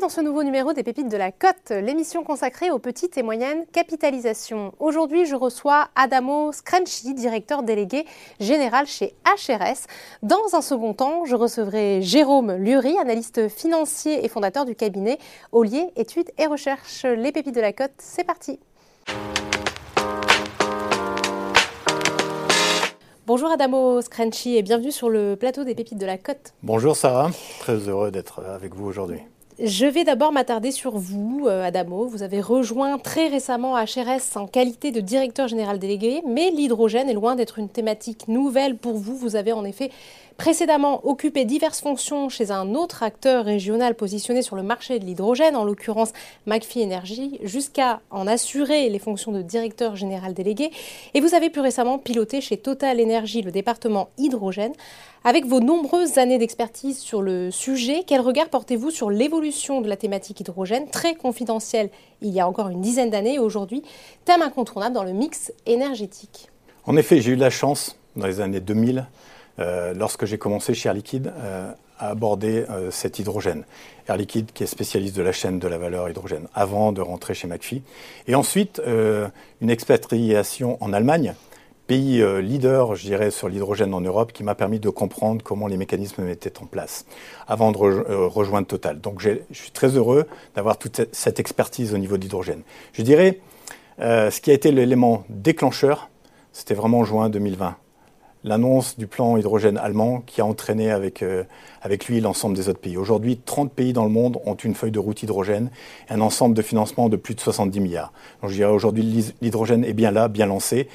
Dans ce nouveau numéro des Pépites de la Côte, l'émission consacrée aux petites et moyennes capitalisations. Aujourd'hui, je reçois Adamo Screnchi, directeur délégué général chez HRS. Dans un second temps, je recevrai Jérôme Lurie, analyste financier et fondateur du cabinet Ollier Études et Recherches. Les Pépites de la Côte, c'est parti. Bonjour Adamo Screnchi et bienvenue sur le plateau des Pépites de la Côte. Bonjour Sarah, très heureux d'être avec vous aujourd'hui. Je vais d'abord m'attarder sur vous, euh, Adamo. Vous avez rejoint très récemment HRS en qualité de directeur général délégué, mais l'hydrogène est loin d'être une thématique nouvelle pour vous. Vous avez en effet précédemment occupé diverses fonctions chez un autre acteur régional positionné sur le marché de l'hydrogène, en l'occurrence McPhee Energy, jusqu'à en assurer les fonctions de directeur général délégué. Et vous avez plus récemment piloté chez Total Energy le département hydrogène. Avec vos nombreuses années d'expertise sur le sujet, quel regard portez-vous sur l'évolution de la thématique hydrogène, très confidentielle il y a encore une dizaine d'années et aujourd'hui, thème incontournable dans le mix énergétique En effet, j'ai eu la chance, dans les années 2000, euh, lorsque j'ai commencé chez Air Liquide euh, à aborder euh, cet hydrogène. Air Liquide qui est spécialiste de la chaîne de la valeur hydrogène, avant de rentrer chez McPhee. Et ensuite, une expatriation en Allemagne, pays leader, je dirais, sur l'hydrogène en Europe, qui m'a permis de comprendre comment les mécanismes mettaient en place avant de rejoindre Total. Donc je suis très heureux d'avoir toute cette expertise au niveau d'hydrogène. Je dirais, ce qui a été l'élément déclencheur, c'était vraiment en juin 2020 l'annonce du plan hydrogène allemand qui a entraîné avec, euh, avec lui l'ensemble des autres pays. Aujourd'hui, 30 pays dans le monde ont une feuille de route hydrogène et un ensemble de financement de plus de 70 milliards. Donc je dirais aujourd'hui, l'hydrogène est bien là, bien lancé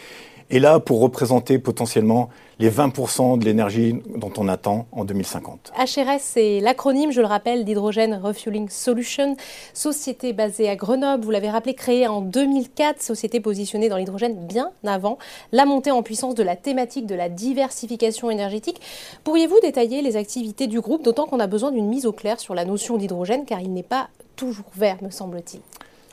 et là pour représenter potentiellement les 20% de l'énergie dont on attend en 2050. HRS, c'est l'acronyme, je le rappelle, d'Hydrogen Refueling Solution, société basée à Grenoble, vous l'avez rappelé, créée en 2004, société positionnée dans l'hydrogène bien avant la montée en puissance de la thématique de la diversification énergétique. Pourriez-vous détailler les activités du groupe, d'autant qu'on a besoin d'une mise au clair sur la notion d'hydrogène, car il n'est pas toujours vert, me semble-t-il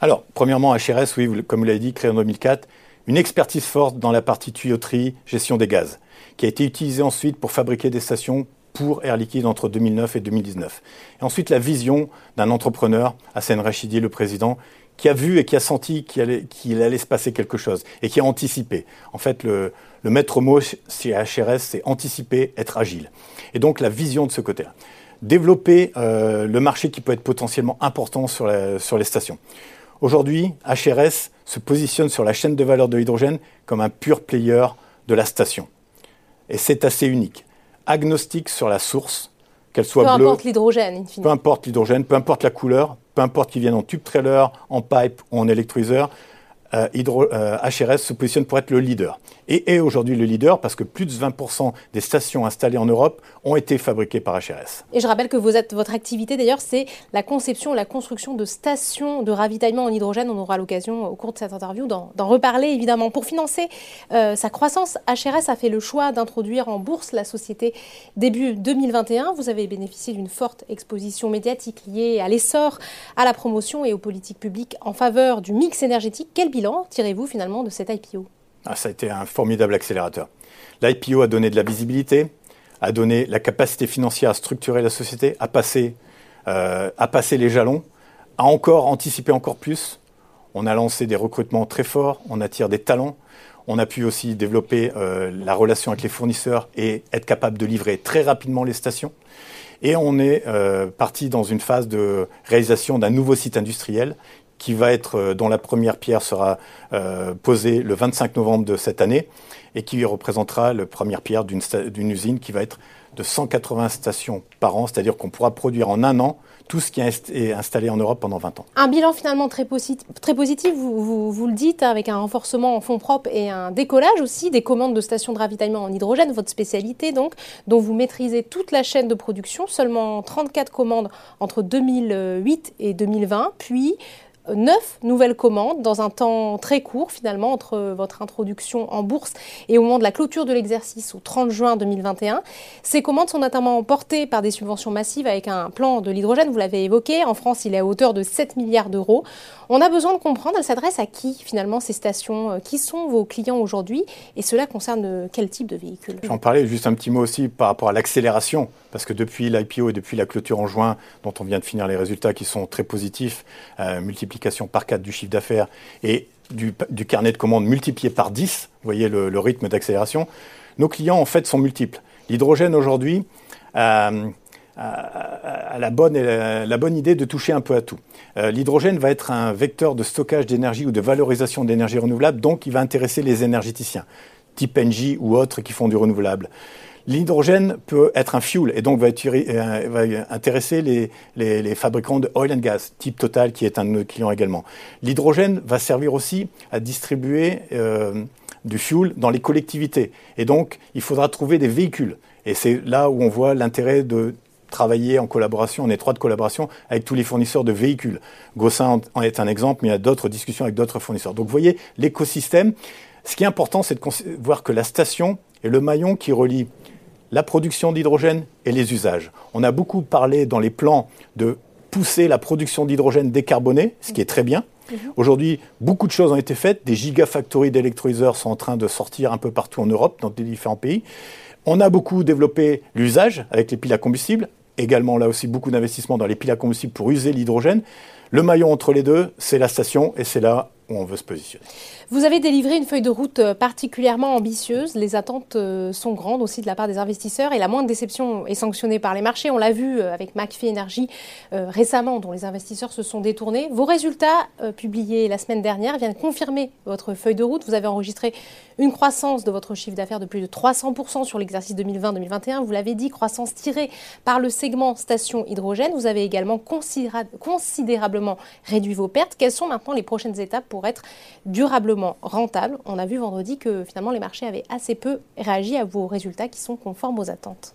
Alors, premièrement, HRS, oui, comme vous l'avez dit, créée en 2004, une expertise forte dans la partie tuyauterie, gestion des gaz, qui a été utilisée ensuite pour fabriquer des stations pour Air Liquide entre 2009 et 2019. Et ensuite, la vision d'un entrepreneur, Hassan Rachidi, le président, qui a vu et qui a senti qu'il allait, se passer quelque chose et qui a anticipé. En fait, le, maître mot chez HRS, c'est anticiper, être agile. Et donc, la vision de ce côté-là. Développer euh, le marché qui peut être potentiellement important sur les stations. Aujourd'hui, HRS se positionne sur la chaîne de valeur de l'hydrogène comme un pur player de la station. Et c'est assez unique. Agnostique sur la source, qu'elle soit bleue. Peu importe l'hydrogène, Peu importe l'hydrogène, peu importe la couleur, peu importe qu'il vienne en tube trailer, en pipe ou en électrolyseur, euh, HRS euh, se positionne pour être le leader. Et est aujourd'hui le leader parce que plus de 20% des stations installées en Europe ont été fabriquées par HRS. Et je rappelle que vous êtes, votre activité d'ailleurs, c'est la conception, la construction de stations de ravitaillement en hydrogène. On aura l'occasion au cours de cette interview d'en reparler évidemment. Pour financer euh, sa croissance, HRS a fait le choix d'introduire en bourse la société début 2021. Vous avez bénéficié d'une forte exposition médiatique liée à l'essor, à la promotion et aux politiques publiques en faveur du mix énergétique. Quel bilan tirez-vous finalement de cette IPO ah, Ça a été un formidable accélérateur. L'IPO a donné de la visibilité, a donné la capacité financière à structurer la société, à passer, euh, à passer les jalons, à encore anticiper encore plus. On a lancé des recrutements très forts, on attire des talents, on a pu aussi développer euh, la relation avec les fournisseurs et être capable de livrer très rapidement les stations. Et on est euh, parti dans une phase de réalisation d'un nouveau site industriel qui va être, euh, dont la première pierre sera euh, posée le 25 novembre de cette année et qui représentera la première pierre d'une usine qui va être de 180 stations par an, c'est-à-dire qu'on pourra produire en un an tout ce qui est installé en Europe pendant 20 ans. Un bilan finalement très, très positif, vous, vous, le dites, avec un renforcement en fonds propres et un décollage aussi des commandes de stations de ravitaillement en hydrogène, votre spécialité donc, dont vous maîtrisez toute la chaîne de production, seulement 34 commandes entre 2008 et 2020, puis neuf nouvelles commandes dans un temps très court finalement entre votre introduction en bourse et au moment de la clôture de l'exercice au 30 juin 2021. Ces commandes sont notamment portées par des subventions massives avec un plan de l'hydrogène, vous l'avez évoqué. En France, il est à hauteur de 7 milliards d'euros. On a besoin de comprendre, elle s'adresse à qui finalement ces stations? Euh, Qui sont vos clients aujourd'hui? Et cela concerne euh, quel type de véhicule? J'en parlais juste un petit mot aussi par rapport à l'accélération, parce que depuis l'IPO et depuis la clôture en juin, dont on vient de finir les résultats qui sont très positifs, euh, par 4 du chiffre d'affaires et du, carnet de commandes multiplié par 10, vous voyez le, rythme d'accélération, nos clients en fait sont multiples. L'hydrogène aujourd'hui, à, la, bonne, la, bonne idée de toucher un peu à tout. Euh, l'hydrogène va être un vecteur de stockage d'énergie ou de valorisation d'énergie renouvelable, donc il va intéresser les énergéticiens, type Engie ou autres qui font du renouvelable. L'hydrogène peut être un fuel et donc va, euh, intéresser les, fabricants de oil and gas, type Total qui est un de nos clients également. L'hydrogène va servir aussi à distribuer euh, du fuel dans les collectivités et donc il faudra trouver des véhicules. Et c'est là où on voit l'intérêt de travailler en collaboration, en étroite collaboration avec tous les fournisseurs de véhicules. Gossin en est un exemple, mais il y a d'autres discussions avec d'autres fournisseurs. Donc vous voyez, l'écosystème, ce qui est important, c'est de voir que la station est le maillon qui relie la production d'hydrogène et les usages. On a beaucoup parlé dans les plans de pousser la production d'hydrogène décarbonée, ce qui est très bien. Mhm. Aujourd'hui, beaucoup de choses ont été faites. Des gigafactories d'électrolyseurs sont en train de sortir un peu partout en Europe, dans des différents pays. On a beaucoup développé l'usage avec les piles à combustible également là aussi beaucoup d'investissements dans les piles à combustible pour user l'hydrogène. Le maillon entre les deux, c'est la station et c'est là où on veut se positionner. Vous avez délivré une feuille de route euh, particulièrement ambitieuse. Les attentes euh, sont grandes aussi de la part des investisseurs et la moindre déception est sanctionnée par les marchés. On l'a vu euh, avec McPhee Energy récemment, dont les investisseurs se sont détournés. Vos résultats publiés la semaine dernière viennent confirmer votre feuille de route. Vous avez enregistré une croissance de votre chiffre d'affaires de plus de 300% sur l'exercice 2020-2021. Vous l'avez dit, croissance tirée par le segment station hydrogène. Vous avez également considérablement réduit vos pertes. Quelles sont maintenant les prochaines étapes pour être durablement rentable. On a vu vendredi que finalement les marchés avaient assez peu réagi à vos résultats qui sont conformes aux attentes.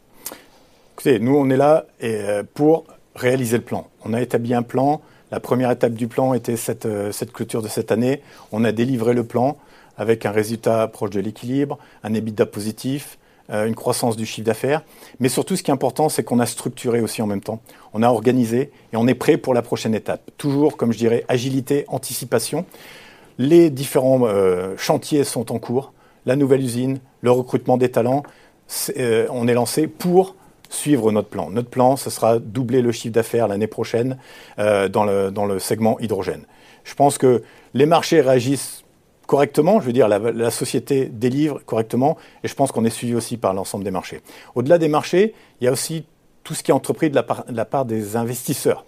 Écoutez, nous on est là euh, pour réaliser le plan. On a établi un plan. La première étape du plan était cette, euh, cette clôture de cette année. On a délivré le plan avec un résultat proche de l'équilibre, un EBITDA positif, une croissance du chiffre d'affaires. Mais surtout, ce qui est important, c'est qu'on a structuré aussi en même temps. On a organisé et on est prêt pour la prochaine étape. Toujours, comme je dirais, agilité, anticipation. Les différents euh, chantiers sont en cours. La nouvelle usine, le recrutement des talents, euh, on est lancé pour suivre notre plan. Notre plan, ce sera doubler le chiffre d'affaires l'année prochaine euh, dans, le, dans le segment hydrogène. Je pense que les marchés réagissent correctement, je veux dire, la, société délivre correctement, et je pense qu'on est suivi aussi par l'ensemble des marchés. Au-delà des marchés, il y a aussi tout ce qui est entrepris de la part des investisseurs.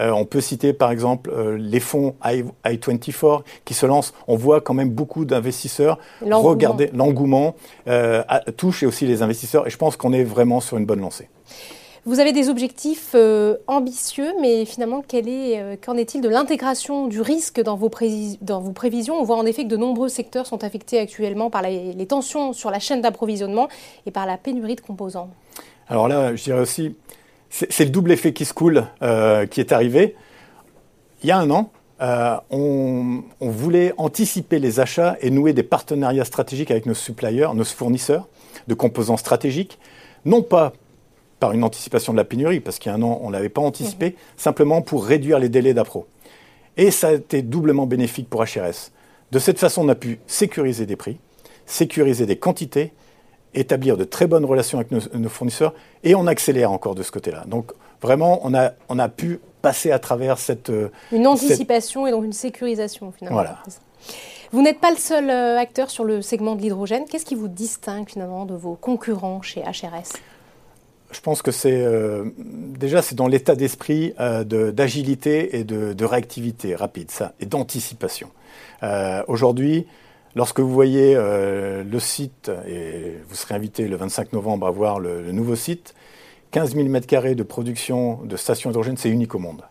Euh, on peut citer par exemple euh, les fonds I-24 qui se lancent. On voit quand même beaucoup d'investisseurs regarder l'engouement, euh, touche aussi les investisseurs et je pense qu'on est vraiment sur une bonne lancée. Vous avez des objectifs ambitieux, mais finalement, qu'en est-il de l'intégration du risque dans vos, prévisions? On voit en effet que de nombreux secteurs sont affectés actuellement par les tensions sur la chaîne d'approvisionnement et par la pénurie de composants. Alors là, je dirais aussi, c'est le double effet qui se coule euh, qui est arrivé. Il y a un an, euh, on, voulait anticiper les achats et nouer des partenariats stratégiques avec nos suppliers, nos fournisseurs de composants stratégiques, non pas par une anticipation de la pénurie, parce qu'il y a un an, on ne l'avait pas anticipé, mmh. simplement pour réduire les délais d'appro. Et ça a été doublement bénéfique pour HRS. De cette façon, on a pu sécuriser des prix, sécuriser des quantités établir de très bonnes relations avec nos, fournisseurs et on accélère encore de ce côté-là. Donc vraiment, on a, on a pu passer à travers cette... Euh, une anticipation et donc une sécurisation finalement. Voilà. Vous n'êtes pas le seul euh, acteur sur le segment de l'hydrogène. Qu'est-ce qui vous distingue finalement de vos concurrents chez HRS je pense que c'est euh, déjà c'est dans l'état d'esprit d'agilité et de, de, réactivité rapide, ça, et d'anticipation. Aujourd'hui, Lorsque vous voyez euh, le site, et vous serez invité le 25 novembre à voir le, nouveau site, 15 000 m2 de production de stations hydrogène, c'est unique au monde.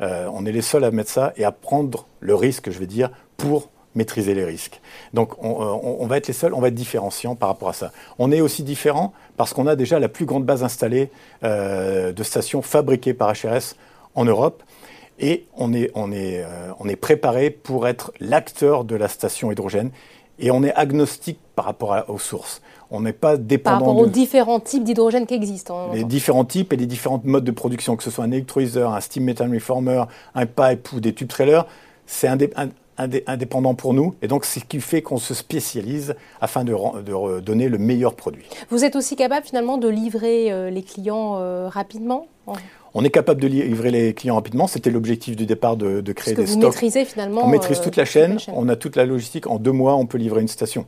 Euh, on est les seuls à mettre ça et à prendre le risque, je vais dire, pour maîtriser les risques. Donc on, euh, on, va être les seuls, on va être différenciants par rapport à ça. On est aussi différent parce qu'on a déjà la plus grande base installée de stations fabriquées par HRS en Europe. Et on est, on est, euh, on est préparé pour être l'acteur de la station hydrogène. Et on est agnostique par rapport aux sources. On n'est pas dépendant. Par rapport aux différents types d'hydrogène qui existent. Les différents types et les différents modes de production, que ce soit un électrolyseur, un steam methane reformer, un pipe ou des tubes trailers, c'est indépendant pour nous. Et donc, c'est ce qui fait qu'on se spécialise afin de, de, donner le meilleur produit. Vous êtes aussi capable finalement de livrer euh, les clients euh, rapidement on est capable de livrer les clients rapidement. C'était l'objectif du départ de, créer des vous stocks. Maîtrisez finalement. On maîtrise toute la chaîne. On a toute la logistique. En deux mois, on peut livrer une station.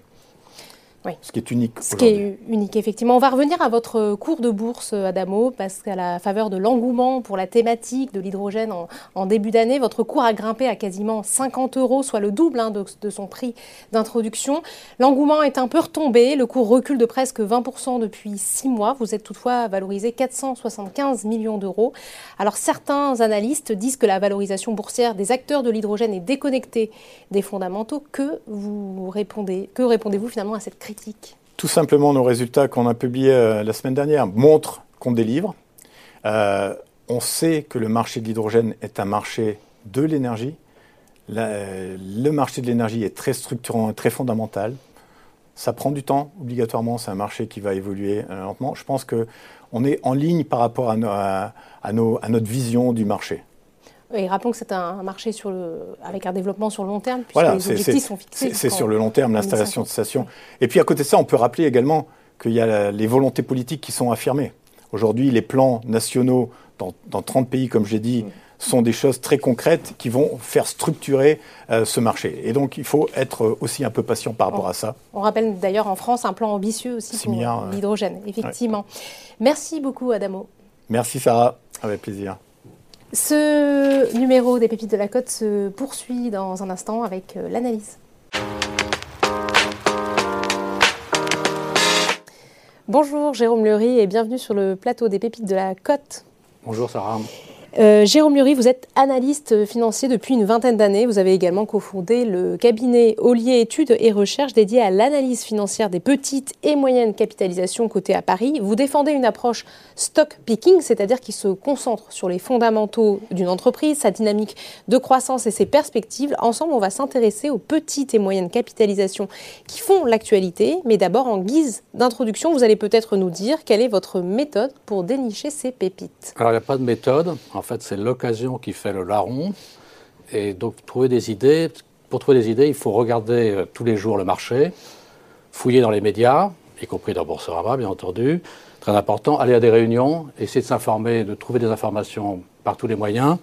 Ce qui est unique. Ce qui est unique, effectivement. On va revenir à votre cours de bourse, Adamo, parce qu'à la faveur de l'engouement pour la thématique de l'hydrogène en, début d'année, votre cours a grimpé à quasiment 50 euros, soit le double hein, de, son prix d'introduction. L'engouement est un peu retombé, le cours recule de presque 20% depuis six mois. Vous êtes toutefois valorisé 475 millions d'euros. Alors certains analystes disent que la valorisation boursière des acteurs de l'hydrogène est déconnectée des fondamentaux. Que vous répondez, que répondez-vous finalement à cette critique? Tout simplement, nos résultats qu'on a publiés euh, la semaine dernière montrent qu'on délivre. Euh, on sait que le marché de l'hydrogène est un marché de l'énergie. Le marché de l'énergie est très structurant et très fondamental. Ça prend du temps, obligatoirement. C'est un marché qui va évoluer euh, lentement. Je pense qu'on est en ligne par rapport à notre vision du marché. Et rappelons que c'est un marché sur le, avec un développement sur le long terme, puisque les objectifs sont fixés. C'est sur le long terme, l'installation de stations. Et puis à côté de ça, on peut rappeler également qu'il y a les volontés politiques qui sont affirmées. Aujourd'hui, les plans nationaux dans, dans 30 pays, comme j'ai dit, sont des choses très concrètes qui vont faire structurer euh, ce marché. Et donc, il faut être aussi un peu patient par rapport à ça. On rappelle d'ailleurs en France un plan ambitieux aussi pour l'hydrogène, effectivement. Merci beaucoup, Adamo. Merci, Sarah. Avec plaisir. Ce numéro des pépites de la côte se poursuit dans un instant avec euh, l'analyse. Bonjour Jérôme Lery et bienvenue sur le plateau des pépites de la côte. Bonjour Sarah. Euh, Jérôme Lurie, vous êtes analyste financier depuis une vingtaine d'années. Vous avez également cofondé le cabinet Ollier Études et Recherches dédié à l'analyse financière des petites et moyennes capitalisations cotées à Paris. Vous défendez une approche stock picking, c'est-à-dire qui se concentre sur les fondamentaux d'une entreprise, sa dynamique de croissance et ses perspectives. Ensemble, on va s'intéresser aux petites et moyennes capitalisations qui font l'actualité. Mais d'abord, en guise d'introduction, vous allez peut-être nous dire quelle est votre méthode pour dénicher ces pépites. Alors, il n'y a pas de méthode. En fait, c'est l'occasion qui fait le larron. Et donc, trouver des idées, pour trouver des idées, il faut regarder euh, tous les jours le marché, fouiller dans les médias, y compris dans Boursorama, bien entendu. Très important, aller à des réunions, essayer de s'informer, de trouver des informations par tous les moyens.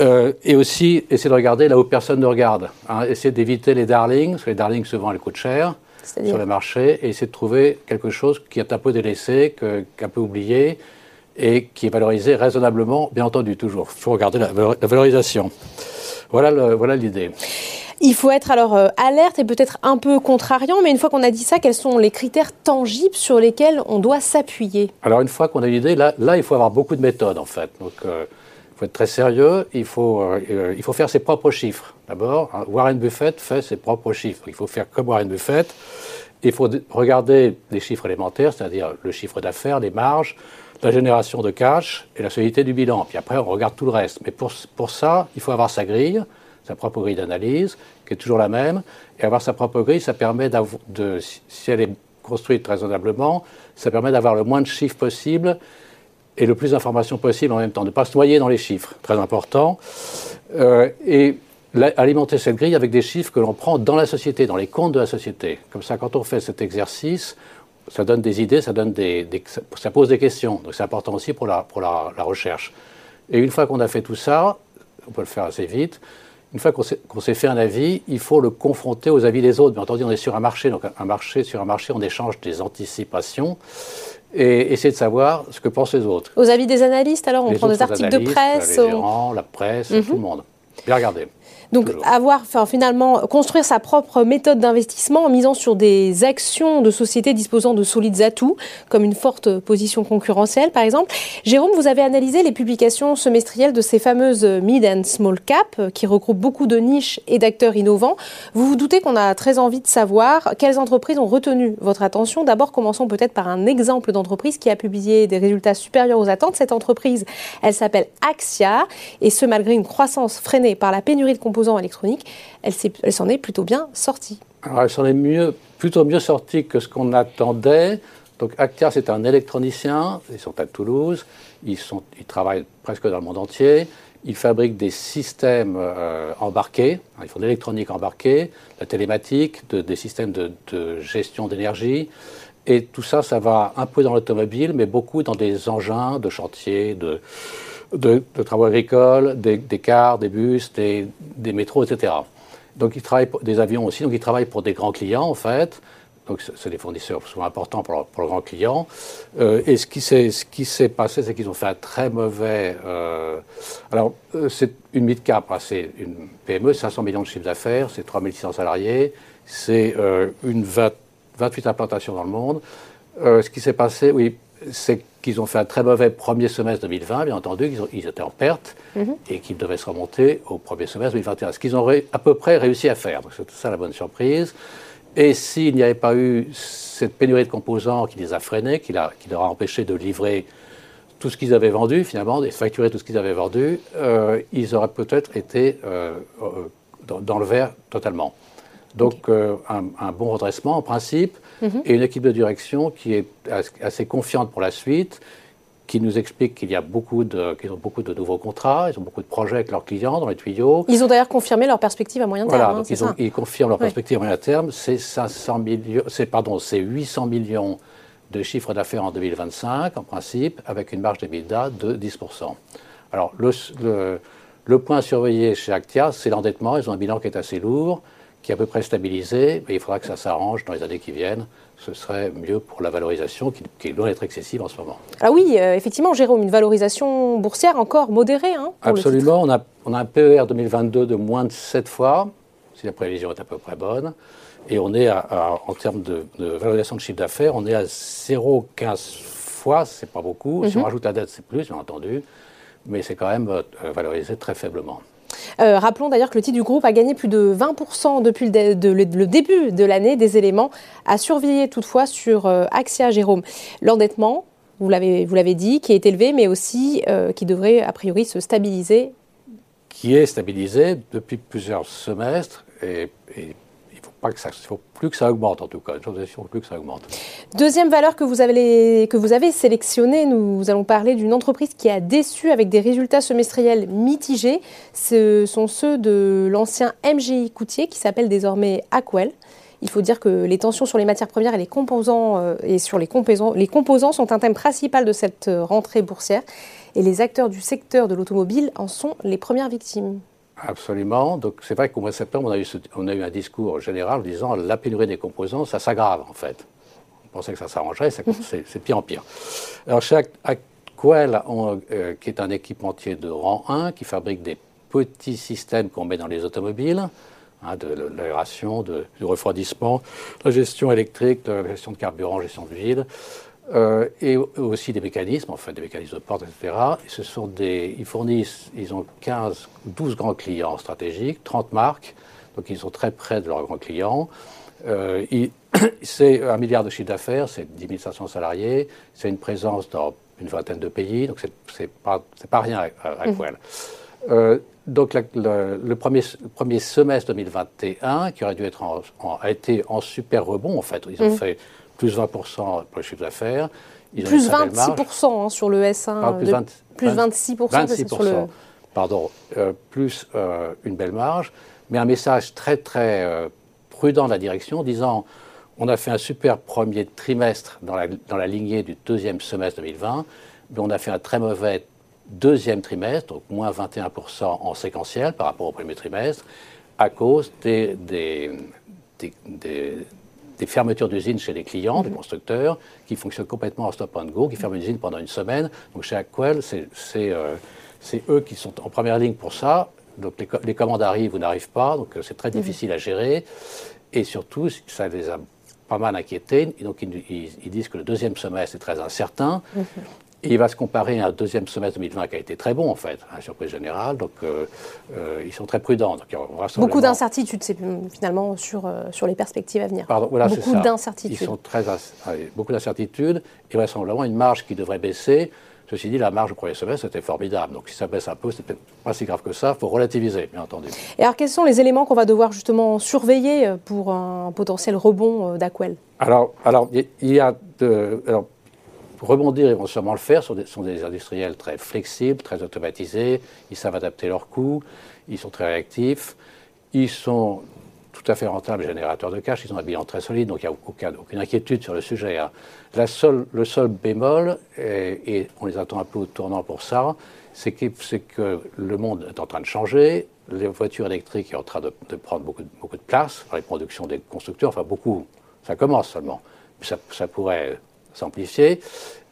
Euh, et aussi, essayer de regarder là où personne ne regarde. Hein. essayer d'éviter les darlings, parce que les darlings, souvent, elles coûtent cher sur le marché, et essayer de trouver quelque chose qui est un peu délaissé, qu'un peu oublié, et qui est valorisé raisonnablement, bien entendu, toujours. Il faut regarder la, valorisation. Voilà, voilà l'idée. Il faut être alors euh, alerte et peut-être un peu contrariant, mais une fois qu'on a dit ça, quels sont les critères tangibles sur lesquels on doit s'appuyer? Alors une fois qu'on a l'idée, là, là, il faut avoir beaucoup de méthodes en fait. Donc euh, il faut être très sérieux, il faut, euh, il faut faire ses propres chiffres. D'abord, hein, Warren Buffett fait ses propres chiffres. Il faut faire comme Warren Buffett. Il faut regarder les chiffres élémentaires, c'est-à-dire le chiffre d'affaires, les marges, la génération de cash et la solidité du bilan. Puis après, on regarde tout le reste. Mais pour, pour ça, il faut avoir sa grille, sa propre grille d'analyse, qui est toujours la même. Et avoir sa propre grille, ça permet de, si elle est construite raisonnablement, ça permet d'avoir le moins de chiffres possible et le plus d'informations possible en même temps, de ne pas se noyer dans les chiffres, très important. Euh, et alimenter cette grille avec des chiffres que l'on prend dans la société, dans les comptes de la société. Comme ça, quand on fait cet exercice, ça donne des idées, ça, donne des, ça pose des questions. Donc c'est important aussi pour, la, pour la, recherche. Et une fois qu'on a fait tout ça, on peut le faire assez vite, une fois qu'on s'est fait un avis, il faut le confronter aux avis des autres. Bien entendu, on est sur un marché, donc un marché, sur un marché, on échange des anticipations et essayer de savoir ce que pensent les autres. Aux avis des analystes, alors on prend des articles de presse Les gérants, la presse, tout le mhm. monde. Bien regarder. Donc avoir, enfin, finalement, construire sa propre méthode d'investissement en misant sur des actions de sociétés disposant de solides atouts, comme une forte position concurrentielle par exemple. Jérôme, vous avez analysé les publications semestrielles de ces fameuses mid and small cap qui regroupent beaucoup de niches et d'acteurs innovants. Vous vous doutez qu'on a très envie de savoir quelles entreprises ont retenu votre attention. D'abord, commençons peut-être par un exemple d'entreprise qui a publié des résultats supérieurs aux attentes. Cette entreprise, elle s'appelle Axia et ce malgré une croissance freinée par la pénurie de composants électroniques, elle s'en est, plutôt bien sortie. Alors, elle s'en est plutôt mieux sortie que ce qu'on attendait. Donc Actia, c'est un électronicien, ils sont à Toulouse, ils, travaillent presque dans le monde entier, ils fabriquent des systèmes euh, embarqués, ils font de l'électronique embarquée, de la télématique, des systèmes de, gestion d'énergie, et tout ça, ça va un peu dans l'automobile, mais beaucoup dans des engins de chantier, de, de, travaux agricoles, des, cars, des bus, des, métros, etc. Donc ils travaillent pour, des avions aussi, donc ils travaillent pour des grands clients en fait. Donc c'est des fournisseurs souvent importants pour, pour le grand client. Euh, et ce qui s'est passé, c'est qu'ils ont fait un très mauvais. Euh, alors euh, c'est une mid-cap, hein, c'est une PME, 500 millions de chiffre d'affaires, c'est 3600 salariés, c'est une 28 implantations dans le monde. ce qui s'est passé, oui, c'est qu'ils ont fait un très mauvais premier semestre 2020, bien entendu, qu'ils étaient en perte mhm. et qu'ils devaient se remonter au premier semestre 2021. Ce qu'ils ont à peu près réussi à faire. Donc c'est ça la bonne surprise. Et s'il n'y avait pas eu cette pénurie de composants qui les a freinés, qui, qui leur a empêché de livrer tout ce qu'ils avaient vendu, finalement, de facturer tout ce qu'ils avaient vendu, euh, ils auraient peut-être été euh, euh, dans, le vert totalement. Donc un, bon redressement en principe. Mhm. et une équipe de direction qui est assez confiante pour la suite, qui nous explique qu'il y a beaucoup de, qu'ils ont beaucoup de nouveaux contrats, ils ont beaucoup de projets avec leurs clients dans les tuyaux. Ils ont d'ailleurs confirmé leur perspective à moyen terme. Voilà, hein, ils, ont, ils, confirment leur perspective à moyen terme. C'est 500 millions, c'est pardon, c'est 800 millions de chiffre d'affaires en 2025 en principe, avec une marge d'EBITDA de 10%. Alors le, le, le point à surveiller chez Actia, c'est l'endettement. Ils ont un bilan qui est assez lourd qui est à peu près stabilisé, mais il faudra que ça s'arrange dans les années qui viennent. Ce serait mieux pour la valorisation qui, loin d'être excessive en ce moment. Ah oui, euh, effectivement, Jérôme, une valorisation boursière encore modérée. Hein, Absolument, on a, on a un PER 2022 de moins de 7 fois, si la prévision est à peu près bonne. Et on est, à, en termes de, valorisation de chiffre d'affaires, on est à 0,15 fois, c'est pas beaucoup. Si on mhm. rajoute la dette, c'est plus, bien entendu. Mais c'est quand même euh, valorisé très faiblement. Euh, rappelons d'ailleurs que le titre du groupe a gagné plus de 20% depuis le, début de l'année, des éléments à surveiller toutefois sur euh, Axia Jérôme. L'endettement, vous l'avez dit, qui est élevé, mais aussi euh, qui devrait a priori se stabiliser. Qui est stabilisé depuis plusieurs semestres et pas que ça, faut plus que ça augmente en tout cas. Plus que ça augmente. Deuxième valeur que vous avez, que vous avez sélectionnée, nous allons parler d'une entreprise qui a déçu avec des résultats semestriels mitigés. Ce sont ceux de l'ancien MGI Coutier qui s'appelle désormais Aquel. Il faut dire que les tensions sur les matières premières et les composants euh, et sur les composants, les composants sont un thème principal de cette euh, rentrée boursière et les acteurs du secteur de l'automobile en sont les premières victimes. Absolument. Donc c'est vrai qu'au mois de septembre, on a, eu on a eu un discours général disant la pénurie des composants, ça s'aggrave en fait. On pensait que ça s'arrangerait, c'est pire en pire. Alors chez Aquel, euh, qui est un équipementier de rang 1, qui fabrique des petits systèmes qu'on met dans les automobiles, hein, de, l'aération, du refroidissement, la gestion électrique, la gestion de carburant, gestion de vide, euh, et aussi des mécanismes, enfin des mécanismes de porte, etc. ce sont des, ils fournissent, ils ont 15, 12 grands clients stratégiques, 30 marques, donc ils sont très près de leurs grands clients. Euh, c'est un milliard de chiffre d'affaires, c'est 10 500 salariés, c'est une présence dans une vingtaine de pays, donc c'est pas, pas rien à, à mmh. euh, donc le, premier, premier, semestre 2021, qui aurait dû être en, a été en super rebond en fait, ils ont mmh. fait plus 20% pour le chiffre d'affaires. Plus 26% hein, sur le S1. Ah, plus, 26%, sur le... Pardon, euh, plus euh, une belle marge, mais un message très très euh, prudent de la direction disant on a fait un super premier trimestre dans la, dans la lignée du deuxième semestre 2020, mais on a fait un très mauvais deuxième trimestre, donc moins 21% en séquentiel par rapport au premier trimestre, à cause des, des, des des fermetures d'usines chez les clients, des mhm. constructeurs, qui fonctionnent complètement en stop and go, qui ferment une usine pendant une semaine. Donc chez Aquel, c'est euh, eux qui sont en première ligne pour ça. donc les, commandes arrivent ou n'arrivent pas, donc c'est très mhm. difficile à gérer. Et surtout, ça les a pas mal inquiétés. Et donc ils, disent que le deuxième semestre est très incertain. Mhm. Et il va se comparer à un deuxième semestre 2020 qui a été très bon, en fait, à la surprise générale. Donc, euh, euh, ils sont très prudents. Donc, Beaucoup d'incertitudes, finalement, sur, euh, sur les perspectives à venir. Pardon, voilà, beaucoup d'incertitudes. Ils sont très, beaucoup d'incertitudes et vraisemblablement une marge qui devrait baisser. Ceci dit, la marge au premier semestre, c'était formidable. Donc, si ça baisse un peu, c'est peut-être pas si grave que ça. Il faut relativiser, bien entendu. Et alors, quels sont les éléments qu'on va devoir justement surveiller pour un potentiel rebond d'Aquel? Alors, alors, il y a de, alors, rebondir, ils vont sûrement le faire. Ce sont des, industriels très flexibles, très automatisés. Ils savent adapter leurs coûts. Ils sont très réactifs. Ils sont tout à fait rentables générateurs de cash. Ils ont un bilan très solide, donc il n'y a aucun, aucune inquiétude sur le sujet. Hein. Le seul bémol, et, on les attend un peu au tournant pour ça, c'est que, le monde est en train de changer. Les voitures électriques sont en train de, prendre beaucoup, de place dans les productions des constructeurs. Enfin, beaucoup, ça commence seulement. Ça pourrait s'amplifier.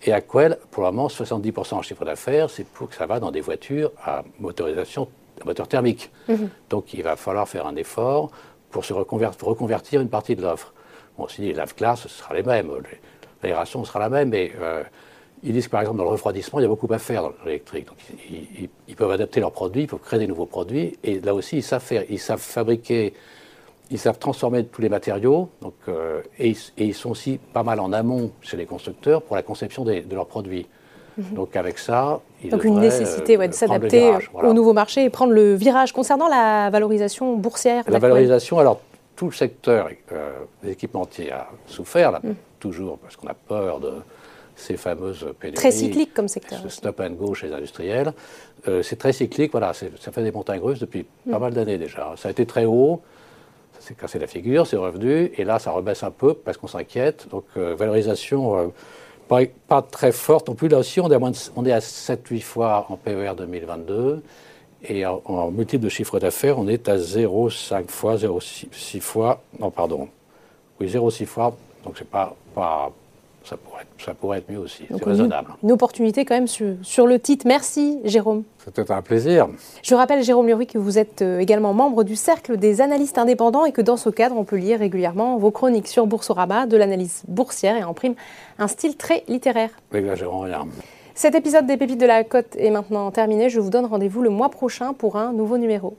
Et à Quell, pour le moment, 70% en chiffre d'affaires, c'est pour que ça va dans des voitures à motorisation, à moteur thermique. Mhm. Donc il va falloir faire un effort pour se reconvertir, une partie de l'offre. Bon, si les lave-glaces, ce sera les mêmes, l'aération sera la même, mais euh, ils disent que par exemple dans le refroidissement, il y a beaucoup à faire dans l'électrique. Donc ils, ils, peuvent adapter leurs produits, ils peuvent créer des nouveaux produits, et là aussi ils savent faire, ils savent fabriquer ils savent transformer tous les matériaux, donc, euh, et, ils sont aussi pas mal en amont chez les constructeurs pour la conception de leurs produits. Mhm. Donc avec ça, ils donc une nécécité de s'adapter au nouveau marché et prendre le virage. Concernant la valorisation boursière, la valorisation, alors tout le secteur euh, des équipementiers a souffert là, mhm. toujours parce qu'on a peur de ces fameuses pénuries. Très cyclique comme secteur. Ce stop and go chez les industriels. Euh, c'est très cyclique, voilà, ça fait des montagnes russes depuis pas mhm. mal d'années déjà. Ça a été très haut, c'est cassé la figure, c'est revenu, et là ça rebaisse un peu parce qu'on s'inquiète. Donc euh, valorisation euh, pas, très forte non plus. Là aussi, on est à, on est à 7-8 fois en PER 2022, et en, multiple de chiffre d'affaires, on est à 0,5 fois, 0,6 fois, non pardon, oui 0,6 fois, donc c'est pas, pas ça pourrait, être, ça pourrait être mieux aussi. C'est raisonnable. Une, opportunité quand même sur, le titre. Merci Jérôme. C'était un plaisir. Je rappelle Jérôme Lurie que vous êtes euh, également membre du Cercle des analystes indépendants et que dans ce cadre, on peut lire régulièrement vos chroniques sur Boursorama, de l'analyse boursière et en prime un style très littéraire. N'exagérons rien. Cet épisode des Pépites de la Côte est maintenant terminé. Je vous donne rendez-vous le mois prochain pour un nouveau numéro.